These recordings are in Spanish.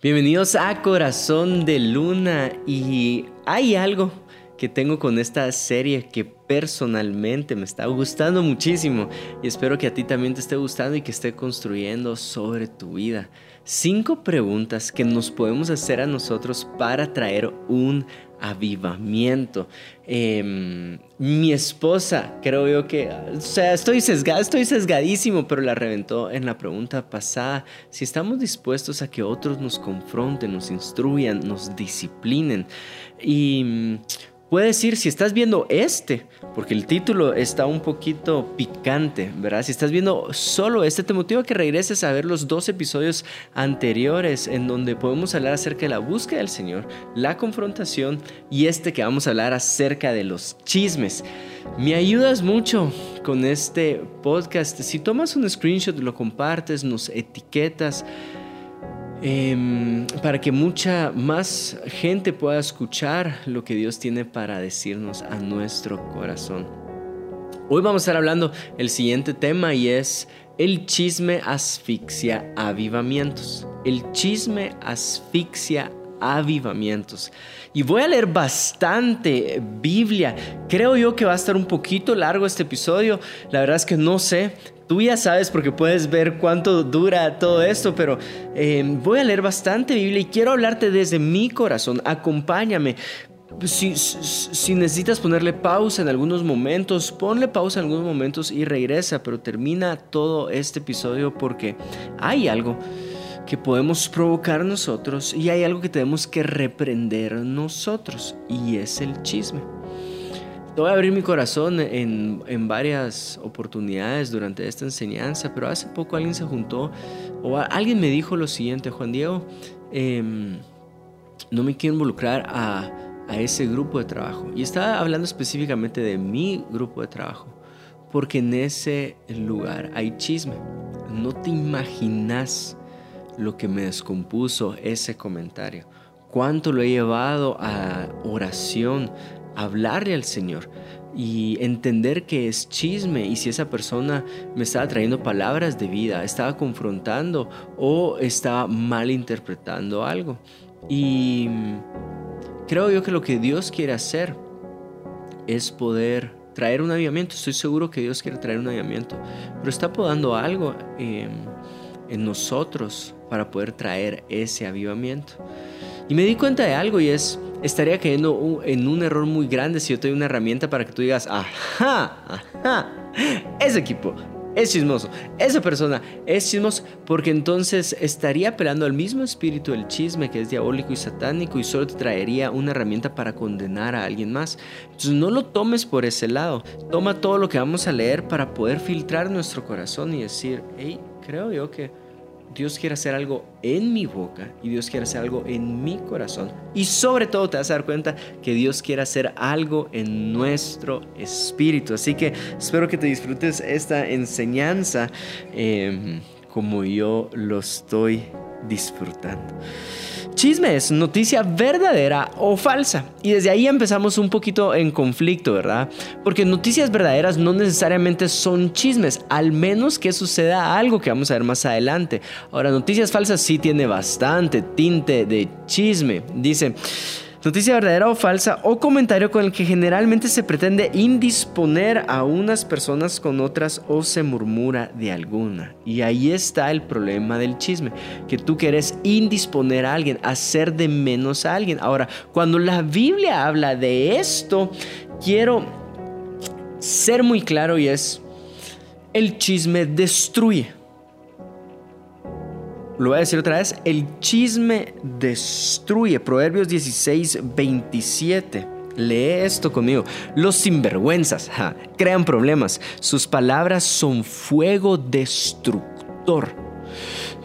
Bienvenidos a Corazón de Luna y hay algo que tengo con esta serie que personalmente me está gustando muchísimo y espero que a ti también te esté gustando y que esté construyendo sobre tu vida. Cinco preguntas que nos podemos hacer a nosotros para traer un avivamiento. Em, mi esposa, creo yo que, o sea, estoy sesgado, estoy sesgadísimo, pero la reventó en la pregunta pasada. Si estamos dispuestos a que otros nos confronten, nos instruyan, nos disciplinen. Y Puedes decir, si estás viendo este, porque el título está un poquito picante, ¿verdad? Si estás viendo solo este, te motiva que regreses a ver los dos episodios anteriores en donde podemos hablar acerca de la búsqueda del Señor, la confrontación y este que vamos a hablar acerca de los chismes. Me ayudas mucho con este podcast. Si tomas un screenshot, lo compartes, nos etiquetas. Em, para que mucha más gente pueda escuchar lo que Dios tiene para decirnos a nuestro corazón. Hoy vamos a estar hablando el siguiente tema y es el chisme asfixia avivamientos. El chisme asfixia avivamientos. Y voy a leer bastante Biblia. Creo yo que va a estar un poquito largo este episodio. La verdad es que no sé. Tú ya sabes porque puedes ver cuánto dura todo esto, pero eh, voy a leer bastante Biblia y quiero hablarte desde mi corazón. Acompáñame. Si, si, necesitas ponerle pausa en algunos momentos, ponle pausa en algunos momentos y regresa, pero termina todo este episodio porque hay algo que podemos provocar nosotros y hay algo que tenemos que reprender nosotros y es el chisme. Te voy a abrir mi corazón en, en, varias oportunidades durante esta enseñanza, pero hace poco alguien se juntó o alguien me dijo lo siguiente, Juan Diego, em, no me quiero involucrar a, a ese grupo de trabajo. Y estaba hablando específicamente de mi grupo de trabajo, porque en ese lugar hay chisme. No te imaginas lo que me descompuso ese comentario. Cuánto lo he llevado a oración, a hablarle al Señor y entender que es chisme y si esa persona me estaba trayendo palabras de vida, estaba confrontando o estaba malinterpretando algo. Y creo yo que lo que Dios quiere hacer es poder traer un avivamiento. Estoy seguro que Dios quiere traer un avivamiento, pero está podando algo en nosotros para poder traer ese avivamiento. Y me di cuenta de algo y es, estaría cayendo en un error muy grande si yo te doy una herramienta para que tú digas, ajá, ajá, ese equipo es chismoso, esa persona es chismoso, porque entonces estaría apelando al mismo espíritu del chisme que es diabólico y satánico y solo te traería una herramienta para condenar a alguien más. Entonces no lo tomes por ese lado, toma todo lo que vamos a leer para poder filtrar nuestro corazón y decir, hey, creo yo que Dios quiere hacer algo en mi boca y Dios quiere hacer algo en mi corazón. Y sobre todo te vas a dar cuenta que Dios quiere hacer algo en nuestro espíritu. Así que espero que te disfrutes esta enseñanza em, como yo lo estoy disfrutando. Chisme es noticia verdadera o falsa. Y desde ahí empezamos un poquito en conflicto, ¿verdad? Porque noticias verdaderas no necesariamente son chismes, al menos que suceda algo que vamos a ver más adelante. Ahora, noticias falsas sí tiene bastante tinte de chisme. Dice... Noticia verdadera o falsa o comentario con el que generalmente se pretende indisponer a unas personas con otras o se murmura de alguna. Y ahí está el problema del chisme, que tú quieres indisponer a alguien, hacer de menos a alguien. Ahora, cuando la Biblia habla de esto, quiero ser muy claro y es, el chisme destruye. Lo voy a decir otra vez, el chisme destruye. Proverbios 16, 27. Lee esto conmigo. Los sinvergüenzas crean problemas. Sus palabras son fuego destructor.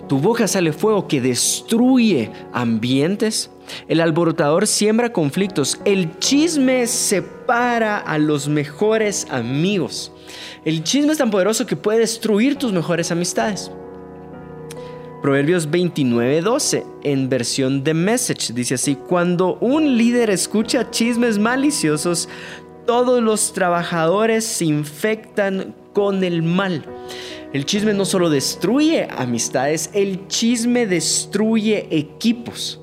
Tu boca sale fuego que destruye ambientes. El alborotador siembra conflictos. El chisme separa a los mejores amigos. El chisme es tan poderoso que puede destruir tus mejores amistades. Proverbios 29:12 en versión de Message dice así, cuando un líder escucha chismes maliciosos, todos los trabajadores se infectan con el mal. El chisme no solo destruye amistades, el chisme destruye equipos.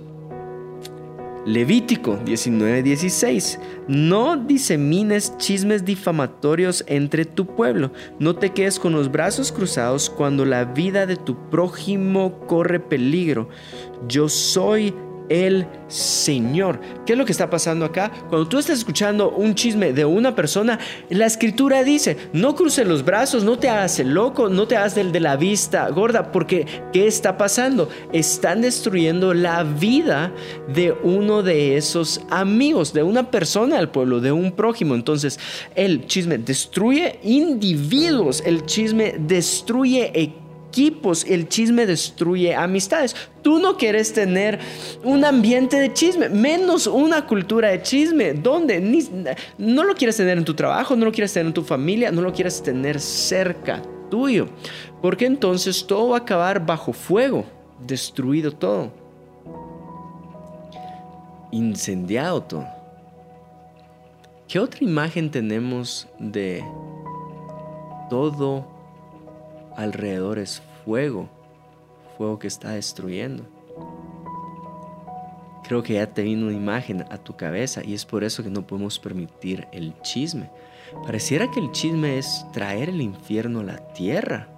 Levítico 19:16. No disemines chismes difamatorios entre tu pueblo. No te quedes con los brazos cruzados cuando la vida de tu prójimo corre peligro. Yo soy el Señor. ¿Qué es lo que está pasando acá? Cuando tú estás escuchando un chisme de una persona, la escritura dice, no cruces los brazos, no te hagas el loco, no te hagas del de la vista gorda, porque ¿qué está pasando? Están destruyendo la vida de uno de esos amigos, de una persona del pueblo, de un prójimo. Entonces, el chisme destruye individuos, el chisme destruye equipos, el chisme destruye amistades. Tú no quieres tener un ambiente de chisme, menos una cultura de chisme, donde no lo quieres tener en tu trabajo, no lo quieres tener en tu familia, no lo quieres tener cerca tuyo, porque entonces todo va a acabar bajo fuego, destruido todo, incendiado todo. ¿Qué otra imagen tenemos de todo alrededor es fuego, fuego que está destruyendo. Creo que ya te vino una imagen a tu cabeza y es por eso que no podemos permitir el chisme. Pareciera que el chisme es traer el infierno a la tierra,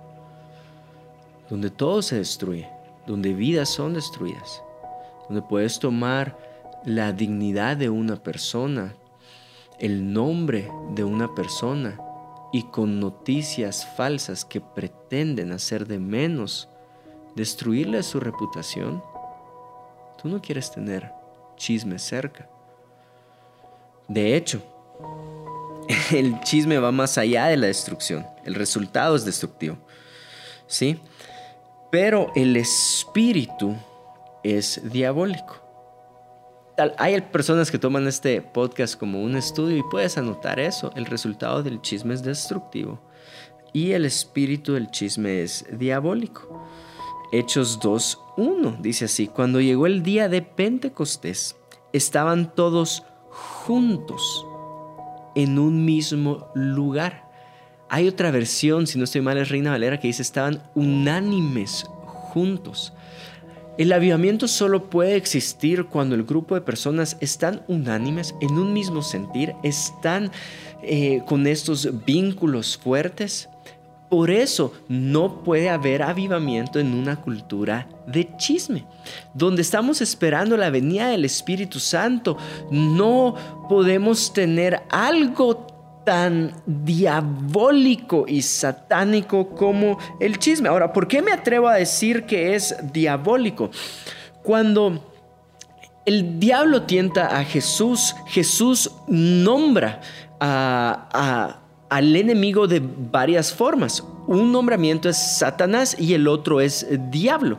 donde todo se destruye, donde vidas son destruidas, donde puedes tomar la dignidad de una persona, el nombre de una persona y con noticias falsas que pretenden hacer de menos, destruirle su reputación, tú no quieres tener chisme cerca. De hecho, el chisme va más allá de la destrucción. El resultado es destructivo. ¿Sí? Pero el espíritu es diabólico hay personas que toman este podcast como un estudio y puedes anotar eso. El resultado del chisme es destructivo y el espíritu del chisme es diabólico. Hechos 2.1 dice así, cuando llegó el día de Pentecostés, estaban todos juntos en un mismo lugar. Hay otra versión, si no estoy mal, es Reina Valera, que dice estaban unánimes juntos. El avivamiento solo puede existir cuando el grupo de personas están unánimes, en un mismo sentir, están eh, con estos vínculos fuertes. Por eso no puede haber avivamiento en una cultura de chisme. Donde estamos esperando la venida del Espíritu Santo, no podemos tener algo tan diabólico y satánico como el chisme. Ahora, ¿por qué me atrevo a decir que es diabólico? Cuando el diablo tienta a Jesús, Jesús nombra al enemigo de varias formas. Un nombramiento es Satanás y el otro es diablo.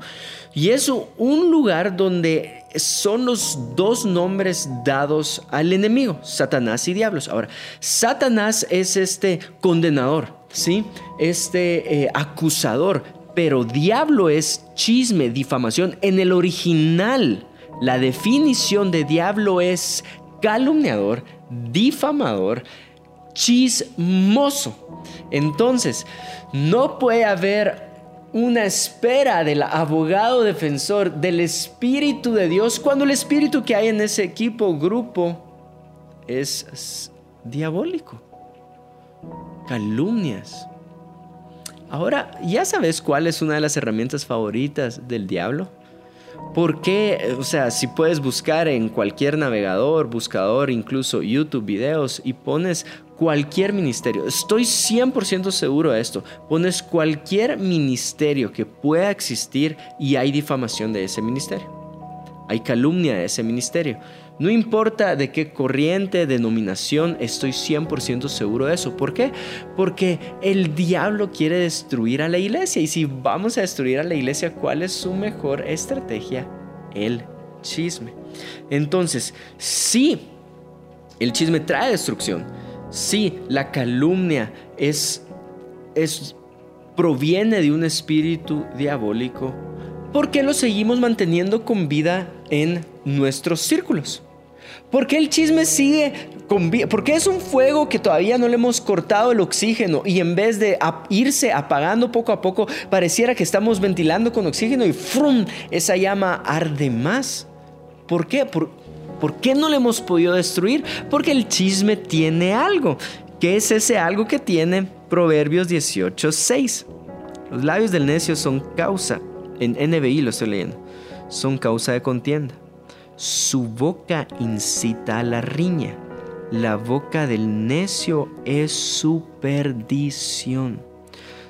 Y es un lugar donde son los dos nombres dados al enemigo, Satanás y diablos. Ahora, Satanás es este condenador, ¿sí? Este eh, acusador, pero diablo es chisme, difamación. En el original, la definición de diablo es calumniador, difamador, chismoso. Entonces, no puede haber una espera del abogado defensor, del Espíritu de Dios, cuando el Espíritu que hay en ese equipo, grupo, es diabólico. Calumnias. Ahora, ¿ya sabes cuál es una de las herramientas favoritas del diablo? ¿Por qué? O sea, si puedes buscar en cualquier navegador, buscador, incluso YouTube videos y pones cualquier ministerio, estoy 100% seguro de esto, pones cualquier ministerio que pueda existir y hay difamación de ese ministerio. Hay calumnia de ese ministerio. No importa de qué corriente, denominación, estoy 100% seguro de eso. ¿Por qué? Porque el diablo quiere destruir a la iglesia. Y si vamos a destruir a la iglesia, ¿cuál es su mejor estrategia? El chisme. Entonces, sí, el chisme trae destrucción Sí, la calumnia es, es proviene de un espíritu diabólico. ¿Por qué lo seguimos manteniendo con vida en nuestros círculos? ¿Por qué el chisme sigue con vida? ¿Por qué es un fuego que todavía no le hemos cortado el oxígeno y en vez de irse apagando poco a poco, pareciera que estamos ventilando con oxígeno y ¡frum! esa llama arde más? ¿Por qué? ¿Por, ¿Por qué no le hemos podido destruir? Porque el chisme tiene algo. ¿Qué es ese algo que tiene? Proverbios 18:6. Los labios del necio son causa, en NBI lo estoy leyendo, son causa de contienda. Su boca incita a la riña. La boca del necio es su perdición.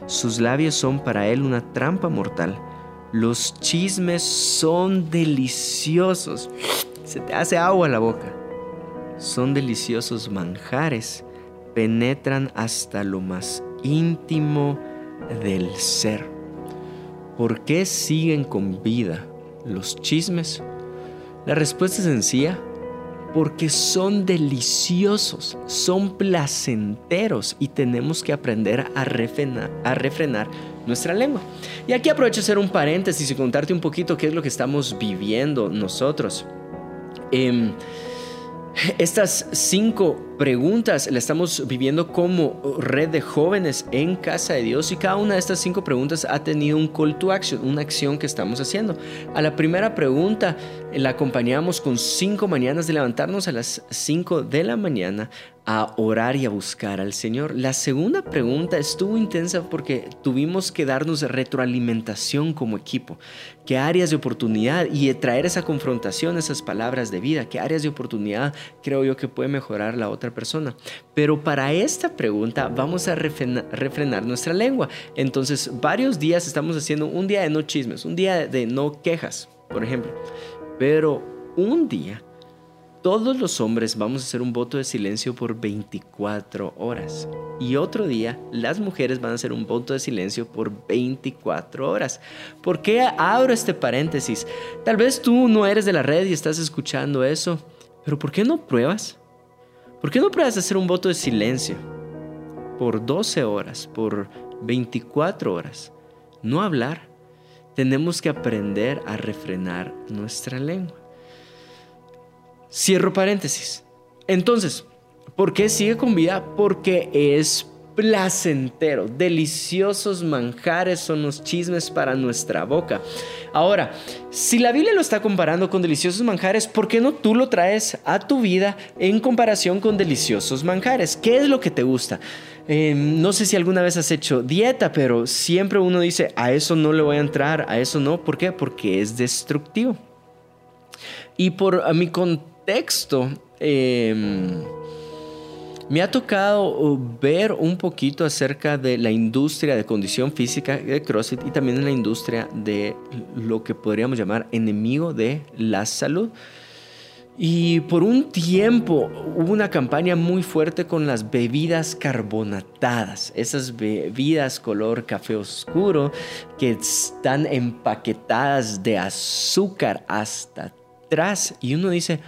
Sus labios son para él una trampa mortal. Los chismes son deliciosos. Se te hace agua la boca. Son deliciosos manjares penetran hasta lo más íntimo del ser. ¿Por qué siguen con vida los chismes? La respuesta es sencilla, porque son deliciosos, son placenteros y tenemos que aprender a refrenar, nuestra lengua. Y aquí aprovecho hacer un paréntesis y contarte un poquito qué es lo que estamos viviendo nosotros. Eh, estas cinco preguntas las estamos viviendo como red de jóvenes en casa de Dios y cada una de estas cinco preguntas ha tenido un call to action, una acción que estamos haciendo. A la primera pregunta la acompañamos con cinco mañanas de levantarnos a las cinco de la mañana a orar y a buscar al Señor. La segunda pregunta estuvo intensa porque tuvimos que darnos retroalimentación como equipo. ¿Qué áreas de oportunidad y traer esa confrontación, esas palabras de vida? ¿Qué áreas de oportunidad creo yo que puede mejorar la otra persona? Pero para esta pregunta vamos a refrenar, nuestra lengua. Entonces, varios días estamos haciendo un día de no chismes, un día de no quejas, por ejemplo. Pero un día todos los hombres vamos a hacer un voto de silencio por 24 horas. Y otro día, las mujeres van a hacer un voto de silencio por 24 horas. ¿Por qué abro este paréntesis? Tal vez tú no eres de la red y estás escuchando eso, pero ¿por qué no pruebas? ¿Por qué no pruebas hacer un voto de silencio por 12 horas, por 24 horas? No hablar. Tenemos que aprender a refrenar nuestra lengua. Cierro paréntesis. Entonces, ¿por qué sigue con vida? Porque es placentero, deliciosos manjares son los chismes para nuestra boca. Ahora, si la Biblia lo está comparando con deliciosos manjares, ¿por qué no tú lo traes a tu vida en comparación con deliciosos manjares? ¿Qué es lo que te gusta? Em, no sé si alguna vez has hecho dieta, pero siempre uno dice, a eso no le voy a entrar, a eso no. ¿Por qué? Porque es destructivo. Y por mi contexto, texto, em, me ha tocado ver un poquito acerca de la industria de condición física de CrossFit y también en la industria de lo que podríamos llamar enemigo de la salud. Y por un tiempo hubo una campaña muy fuerte con las bebidas carbonatadas, esas bebidas color café oscuro que están empaquetadas de azúcar hasta atrás. Y uno dice,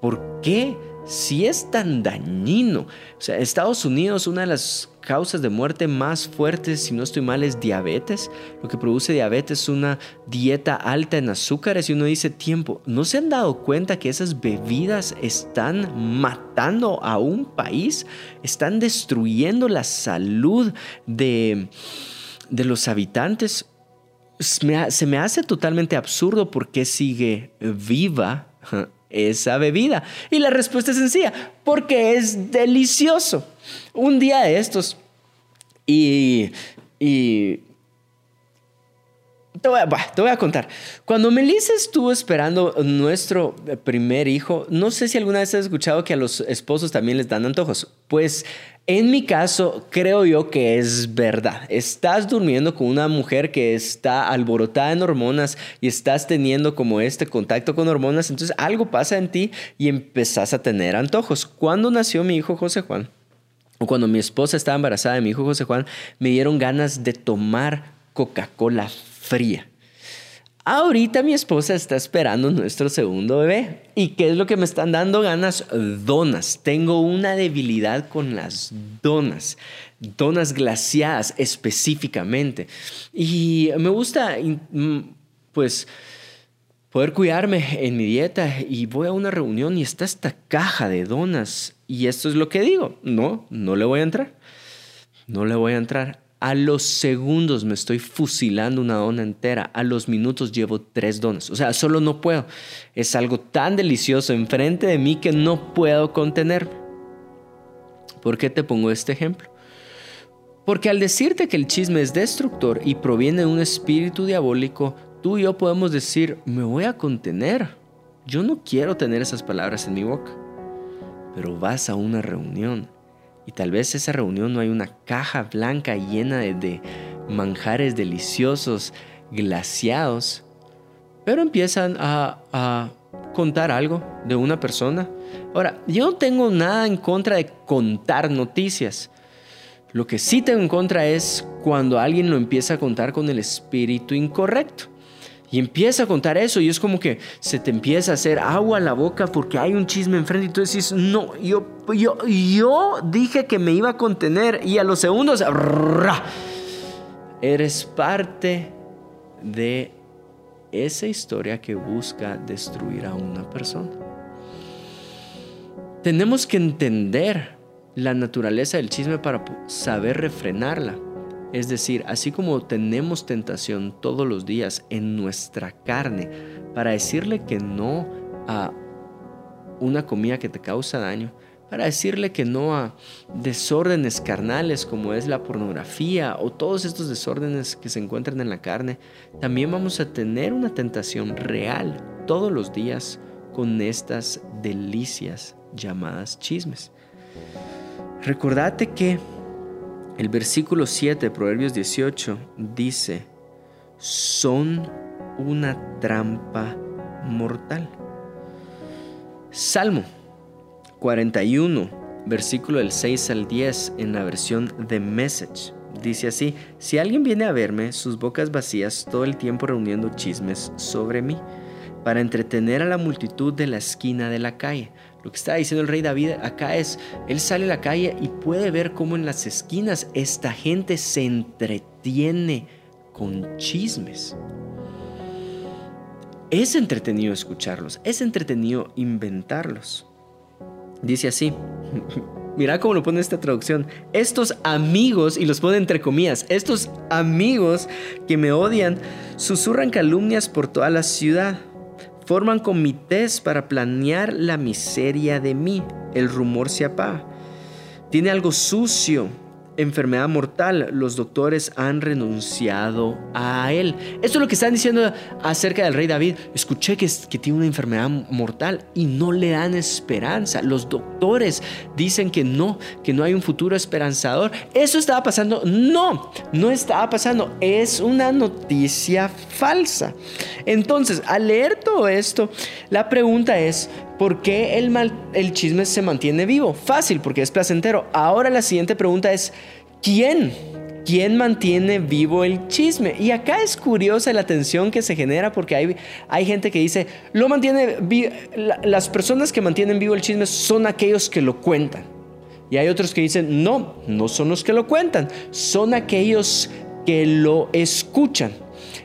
¿Por qué? Si es tan dañino. O sea, Estados Unidos, una de las causas de muerte más fuertes, si no estoy mal, es diabetes. Lo que produce diabetes es una dieta alta en azúcares y uno dice tiempo. ¿No se han dado cuenta que esas bebidas están matando a un país? Están destruyendo la salud de, de los habitantes. Se me hace totalmente absurdo porque sigue viva esa bebida? Y la respuesta es sencilla, porque es delicioso. Un día de estos, y, y te voy, a, te voy, a, contar. Cuando Melissa estuvo esperando nuestro primer hijo, no sé si alguna vez has escuchado que a los esposos también les dan antojos. Pues en mi caso, creo yo que es verdad. Estás durmiendo con una mujer que está alborotada en hormonas y estás teniendo como este contacto con hormonas, entonces algo pasa en ti y empezás a tener antojos. Cuando nació mi hijo José Juan, o cuando mi esposa estaba embarazada de mi hijo José Juan, me dieron ganas de tomar Coca-Cola fría. Ahorita mi esposa está esperando nuestro segundo bebé. ¿Y qué es lo que me están dando ganas? Donas. Tengo una debilidad con las donas. Donas glaciadas específicamente. Y me gusta, mm, pues, poder cuidarme en mi dieta y voy a una reunión y está esta caja de donas y esto es lo que digo, no, no le voy a entrar, no le voy a entrar. A los segundos me estoy fusilando una dona entera. A los minutos llevo tres donas. O sea, solo no puedo. Es algo tan delicioso enfrente de mí que no puedo contener. ¿Por qué te pongo este ejemplo? Porque al decirte que el chisme es destructor y proviene de un espíritu diabólico, tú y yo podemos decir, me voy a contener. Yo no quiero tener esas palabras en mi boca. Pero vas a una reunión y tal vez esa reunión no hay una caja blanca llena de, manjares deliciosos, glaciados, pero empiezan a, a contar algo de una persona. Ahora, yo no tengo nada en contra de contar noticias. Lo que sí tengo en contra es cuando alguien lo empieza a contar con el espíritu incorrecto. Y empieza a contar eso y es como que se te empieza a hacer agua a la boca porque hay un chisme enfrente y tú decís, no, yo, yo, yo dije que me iba a contener y a los segundos, eres parte de esa historia que busca destruir a una persona. Tenemos que entender la naturaleza del chisme para saber refrenarla. Es decir, así como tenemos tentación todos los días en nuestra carne para decirle que no a una comida que te causa daño, para decirle que no a desórdenes carnales como es la pornografía o todos estos desórdenes que se encuentran en la carne, también vamos a tener una tentación real todos los días con estas delicias llamadas chismes. Recordate que el versículo 7 de Proverbios 18 dice, son una trampa mortal. Salmo 41, versículo del 6 al 10 en la versión de Message. Dice así, si alguien viene a verme, sus bocas vacías todo el tiempo reuniendo chismes sobre mí, para entretener a la multitud de la esquina de la calle. Lo que está diciendo el rey David acá es, él sale a la calle y puede ver cómo en las esquinas esta gente se entretiene con chismes. Es entretenido escucharlos, es entretenido inventarlos. Dice así, mira cómo lo pone esta traducción, estos amigos, y los pone entre comillas, estos amigos que me odian, susurran calumnias por toda la ciudad Forman comités para planear la miseria de mí. El rumor se apaga. Tiene algo sucio enfermedad mortal, los doctores han renunciado a él. Esto es lo que están diciendo acerca del rey David. Escuché que, que tiene una enfermedad mortal y no le dan esperanza. Los doctores dicen que no, que no hay un futuro esperanzador. ¿Eso estaba pasando? No, no estaba pasando. Es una noticia falsa. Entonces, al leer todo esto, la pregunta es, ¿Por qué el, mal, el chisme se mantiene vivo? Fácil, porque es placentero. Ahora la siguiente pregunta es, ¿quién? ¿Quién mantiene vivo el chisme? Y acá es curiosa la tensión que se genera porque hay, hay gente que dice, lo mantiene las personas que mantienen vivo el chisme son aquellos que lo cuentan. Y hay otros que dicen, no, no son los que lo cuentan, son aquellos que lo escuchan.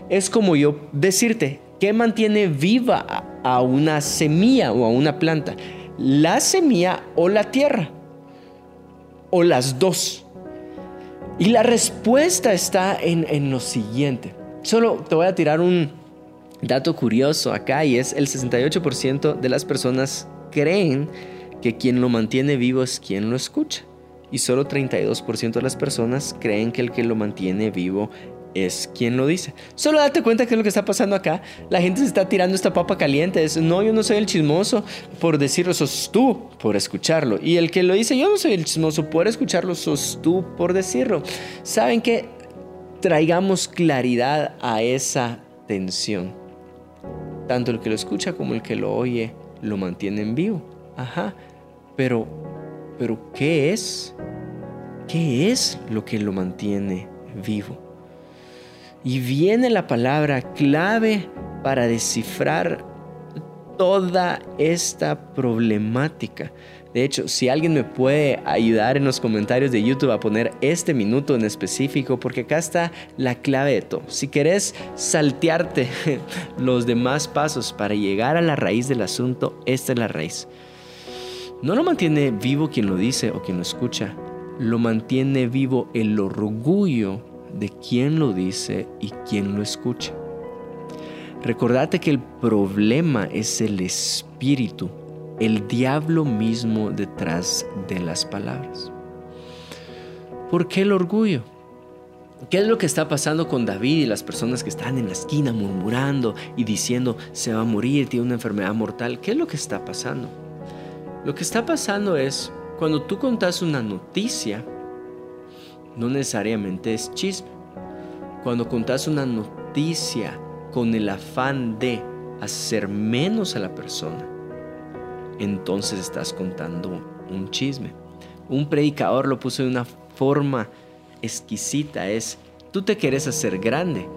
Es como yo decirte, ¿qué mantiene viva a una semilla o a una planta? ¿La semilla o la tierra? ¿O las dos? Y la respuesta está en, en lo siguiente. Solo te voy a tirar un dato curioso acá y es el 68% de las personas creen que quien lo mantiene vivo es quien lo escucha. Y solo 32% de las personas creen que el que lo mantiene vivo es quien lo dice. Solo date cuenta que es lo que está pasando acá. La gente se está tirando esta papa caliente. Es, no, yo no soy el chismoso por decirlo, sos tú por escucharlo. Y el que lo dice, yo no soy el chismoso por escucharlo, sos tú por decirlo. ¿Saben que Traigamos claridad a esa tensión. Tanto el que lo escucha como el que lo oye lo mantienen vivo. Ajá. Pero, pero, ¿qué es? ¿Qué es lo que lo mantiene vivo? Y viene la palabra clave para descifrar toda esta problemática. De hecho, si alguien me puede ayudar en los comentarios de YouTube a poner este minuto en específico, porque acá está la clave de todo. Si querés saltearte los demás pasos para llegar a la raíz del asunto, esta es la raíz. No lo mantiene vivo quien lo dice o quien lo escucha, lo mantiene vivo el orgullo de quien lo dice y quien lo escucha. Recordate que el problema es el espíritu, el diablo mismo detrás de las palabras. ¿Por qué el orgullo? ¿Qué es lo que está pasando con David y las personas que están en la esquina murmurando y diciendo se va a morir, tiene una enfermedad mortal? ¿Qué es lo que está pasando? Lo que está pasando es cuando tú contas una noticia, no necesariamente es chisme. Cuando contas una noticia con el afán de hacer menos a la persona, entonces estás contando un chisme. Un predicador lo puso de una forma exquisita, es, tú te quieres hacer grande,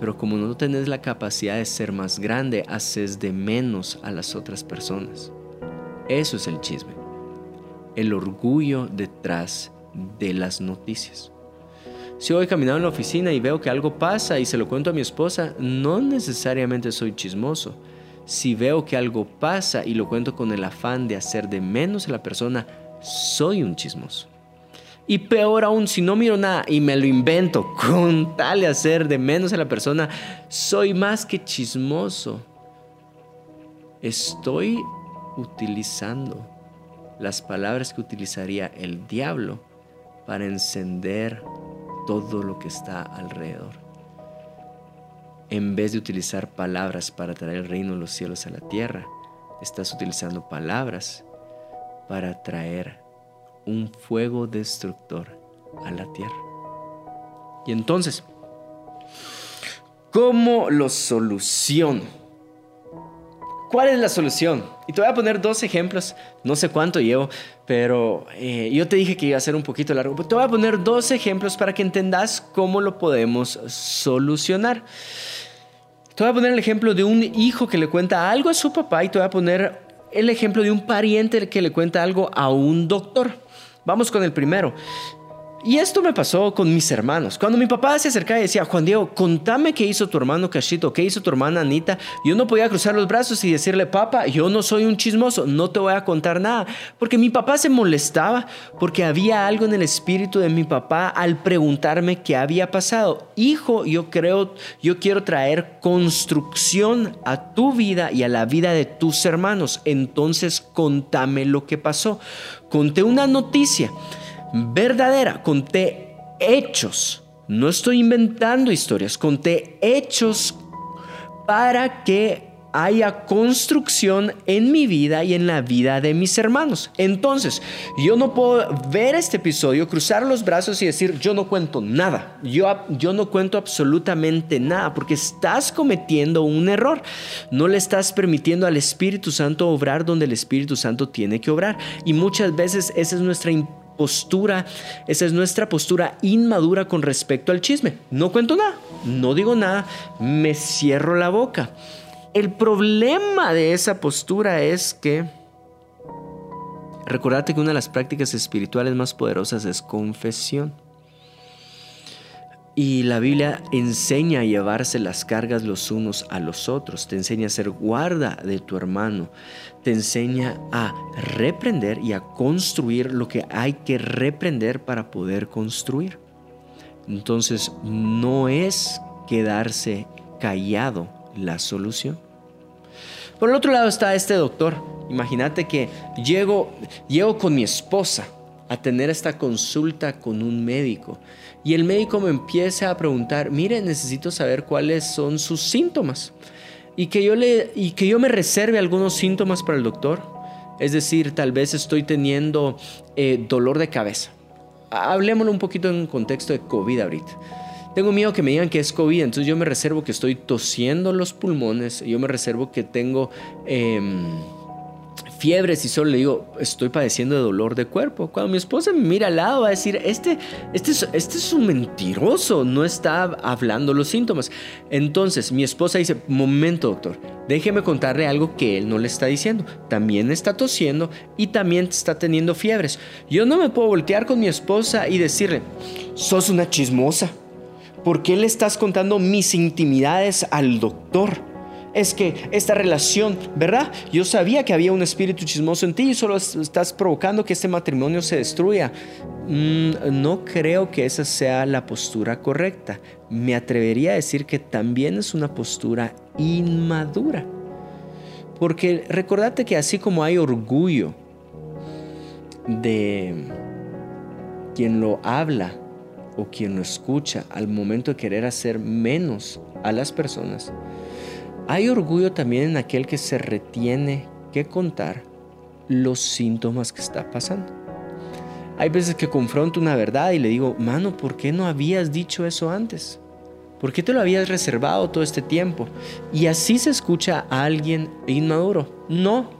pero como no tenés la capacidad de ser más grande, haces de menos a las otras personas. Eso es el chisme. El orgullo detrás de las noticias. Si voy caminando en la oficina y veo que algo pasa y se lo cuento a mi esposa, no necesariamente soy chismoso. Si veo que algo pasa y lo cuento con el afán de hacer de menos a la persona, soy un chismoso. Y peor aún, si no miro nada y me lo invento con tal de hacer de menos a la persona, soy más que chismoso. Estoy utilizando las palabras que utilizaría el diablo para encender todo lo que está alrededor. En vez de utilizar palabras para traer el reino de los cielos a la tierra, estás utilizando palabras para traer un fuego destructor a la tierra. Y entonces, ¿cómo lo soluciono? ¿Cuál es la solución? Y te voy a poner dos ejemplos, no sé cuánto llevo, pero eh, yo te dije que iba a ser un poquito largo, pero te voy a poner dos ejemplos para que entendas cómo lo podemos solucionar. Te voy a poner el ejemplo de un hijo que le cuenta algo a su papá y te voy a poner el ejemplo de un pariente que le cuenta algo a un doctor. Vamos con el primero. Y esto me pasó con mis hermanos. Cuando mi papá se acercaba y decía, Juan Diego, contame qué hizo tu hermano Cachito, qué hizo tu hermana Anita, yo no podía cruzar los brazos y decirle, papá, yo no soy un chismoso, no te voy a contar nada. Porque mi papá se molestaba porque había algo en el espíritu de mi papá al preguntarme qué había pasado. Hijo, yo creo, yo quiero traer construcción a tu vida y a la vida de tus hermanos. Entonces, contame lo que pasó. Conté una noticia verdadera. Conté hechos. No estoy inventando historias. Conté hechos para que haya construcción en mi vida y en la vida de mis hermanos. Entonces, yo no puedo ver este episodio, cruzar los brazos y decir, yo no cuento nada, yo, yo no cuento absolutamente nada, porque estás cometiendo un error. No le estás permitiendo al Espíritu Santo obrar donde el Espíritu Santo tiene que obrar. Y muchas veces esa es nuestra postura, esa es nuestra postura inmadura con respecto al chisme. No cuento nada, no digo nada, me cierro la boca. El problema de esa postura es que recordate que una de las prácticas espirituales más poderosas es confesión. Y la Biblia enseña a llevarse las cargas los unos a los otros, te enseña a ser guarda de tu hermano, te enseña a reprender y a construir lo que hay que reprender para poder construir. Entonces no es quedarse callado la solución. Por el otro lado está este doctor. Imagínate que llego, llego con mi esposa a tener esta consulta con un médico y el médico me empieza a preguntar, mire, necesito saber cuáles son sus síntomas y que yo, le, y que yo me reserve algunos síntomas para el doctor. Es decir, tal vez estoy teniendo eh, dolor de cabeza. Hablemoslo un poquito en contexto de COVID ahorita. Tengo miedo que me digan que es COVID, entonces yo me reservo que estoy tosiendo los pulmones, yo me reservo que tengo... Em, fiebres y solo le digo, estoy padeciendo de dolor de cuerpo. Cuando mi esposa me mira al lado va a decir, este, este, es, este es un mentiroso, no está hablando los síntomas. Entonces mi esposa dice, momento doctor, déjeme contarle algo que él no le está diciendo. También está tosiendo y también está teniendo fiebres. Yo no me puedo voltear con mi esposa y decirle, sos una chismosa. ¿Por qué le estás contando mis intimidades al doctor? Es que esta relación, ¿verdad? Yo sabía que había un espíritu chismoso en ti y solo estás provocando que este matrimonio se destruya. Mm, no creo que esa sea la postura correcta. Me atrevería a decir que también es una postura inmadura. Porque recordate que así como hay orgullo de quien lo habla o quien lo escucha al momento de querer hacer menos a las personas, hay orgullo también en aquel que se retiene que contar los síntomas que está pasando. Hay veces que confronto una verdad y le digo, mano, ¿por qué no habías dicho eso antes? ¿Por qué te lo habías reservado todo este tiempo? Y así se escucha a alguien inmaduro. No,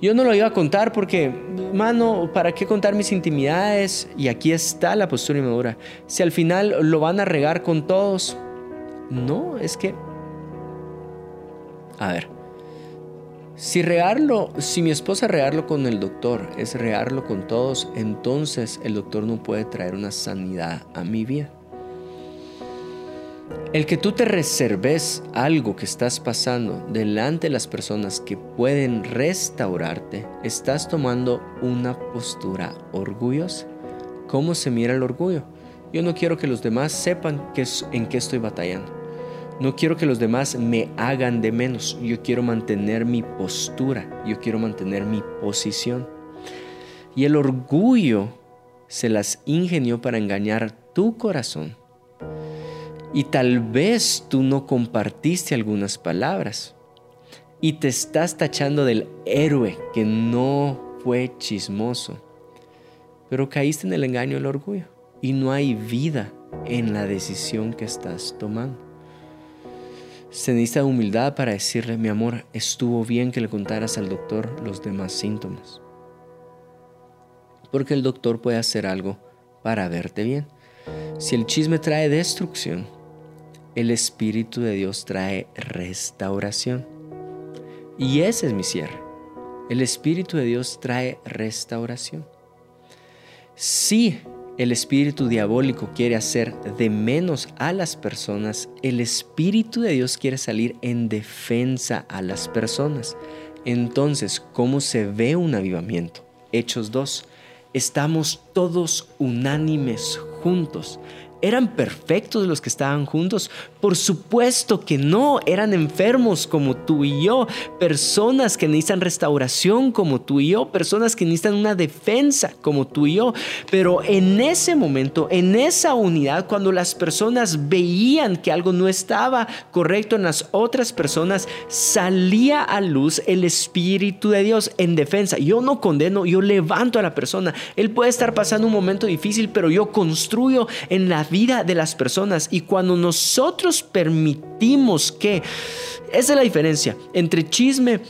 yo no lo iba a contar porque, mano, ¿para qué contar mis intimidades? Y aquí está la postura inmadura. Si al final lo van a regar con todos. No, es que a ver, si regarlo, si mi esposa regarlo con el doctor es regarlo con todos, entonces el doctor no puede traer una sanidad a mi vida. El que tú te reserves algo que estás pasando delante de las personas que pueden restaurarte, estás tomando una postura orgullosa. ¿Cómo se mira el orgullo? Yo no quiero que los demás sepan en qué estoy batallando. No quiero que los demás me hagan de menos. Yo quiero mantener mi postura. Yo quiero mantener mi posición. Y el orgullo se las ingenió para engañar tu corazón. Y tal vez tú no compartiste algunas palabras. Y te estás tachando del héroe que no fue chismoso. Pero caíste en el engaño del orgullo. Y no hay vida en la decisión que estás tomando. Se necesita humildad para decirle, mi amor, estuvo bien que le contaras al doctor los demás síntomas. Porque el doctor puede hacer algo para verte bien. Si el chisme trae destrucción, el Espíritu de Dios trae restauración. Y ese es mi cierre. El Espíritu de Dios trae restauración. Sí el espíritu diabólico quiere hacer de menos a las personas, el espíritu de Dios quiere salir en defensa a las personas. Entonces, ¿cómo se ve un avivamiento? Hechos 2. Estamos todos unánimes juntos. ¿Eran perfectos los que estaban juntos? Por supuesto que no, eran enfermos como tú y yo, personas que necesitan restauración como tú y yo, personas que necesitan una defensa como tú y yo. Pero en ese momento, en esa unidad, cuando las personas veían que algo no estaba correcto en las otras personas, salía a luz el Espíritu de Dios en defensa. Yo no condeno, yo levanto a la persona. Él puede estar pasando un momento difícil, pero yo construyo en la vida de las personas. Y cuando nosotros permitimos que, esa es la diferencia entre chisme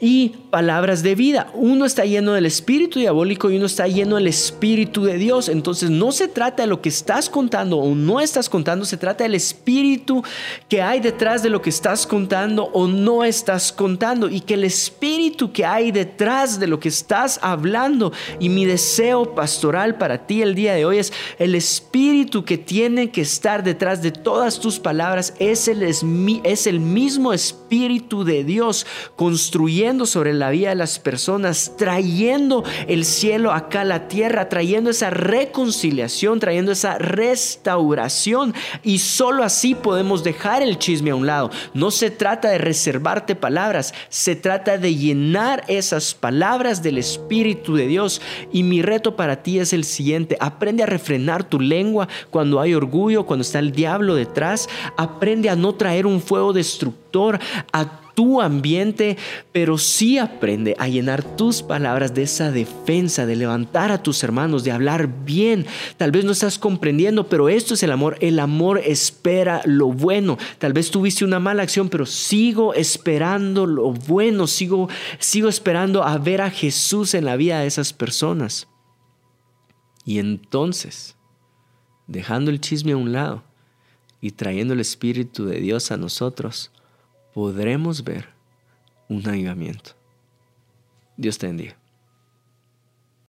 y palabras de vida. Uno está lleno del espíritu diabólico y uno está lleno del espíritu de Dios. Entonces no se trata de lo que estás contando o no estás contando, se trata del espíritu que hay detrás de lo que estás contando o no estás contando y que el espíritu que hay detrás de lo que estás hablando y mi deseo pastoral para ti el día de hoy es el espíritu que tiene que estar detrás de todas tus palabras es el, es el mismo espíritu de Dios construyendo sobre la vida de las personas, trayendo el cielo acá a la tierra, trayendo esa reconciliación, trayendo esa restauración. Y solo así podemos dejar el chisme a un lado. No se trata de reservarte palabras, se trata de llenar esas palabras del Espíritu de Dios. Y mi reto para ti es el siguiente, aprende a refrenar tu lengua cuando hay orgullo, cuando está el diablo detrás. Aprende a no traer un fuego destructor a tu ambiente, pero sí aprende a llenar tus palabras de esa defensa, de levantar a tus hermanos, de hablar bien. Tal vez no estás comprendiendo, pero esto es el amor. El amor espera lo bueno. Tal vez tuviste una mala acción, pero sigo esperando lo bueno, sigo, sigo esperando a ver a Jesús en la vida de esas personas. Y entonces, dejando el chisme a un lado y trayendo el Espíritu de Dios a nosotros, podremos ver un avivamiento. Dios te bendiga.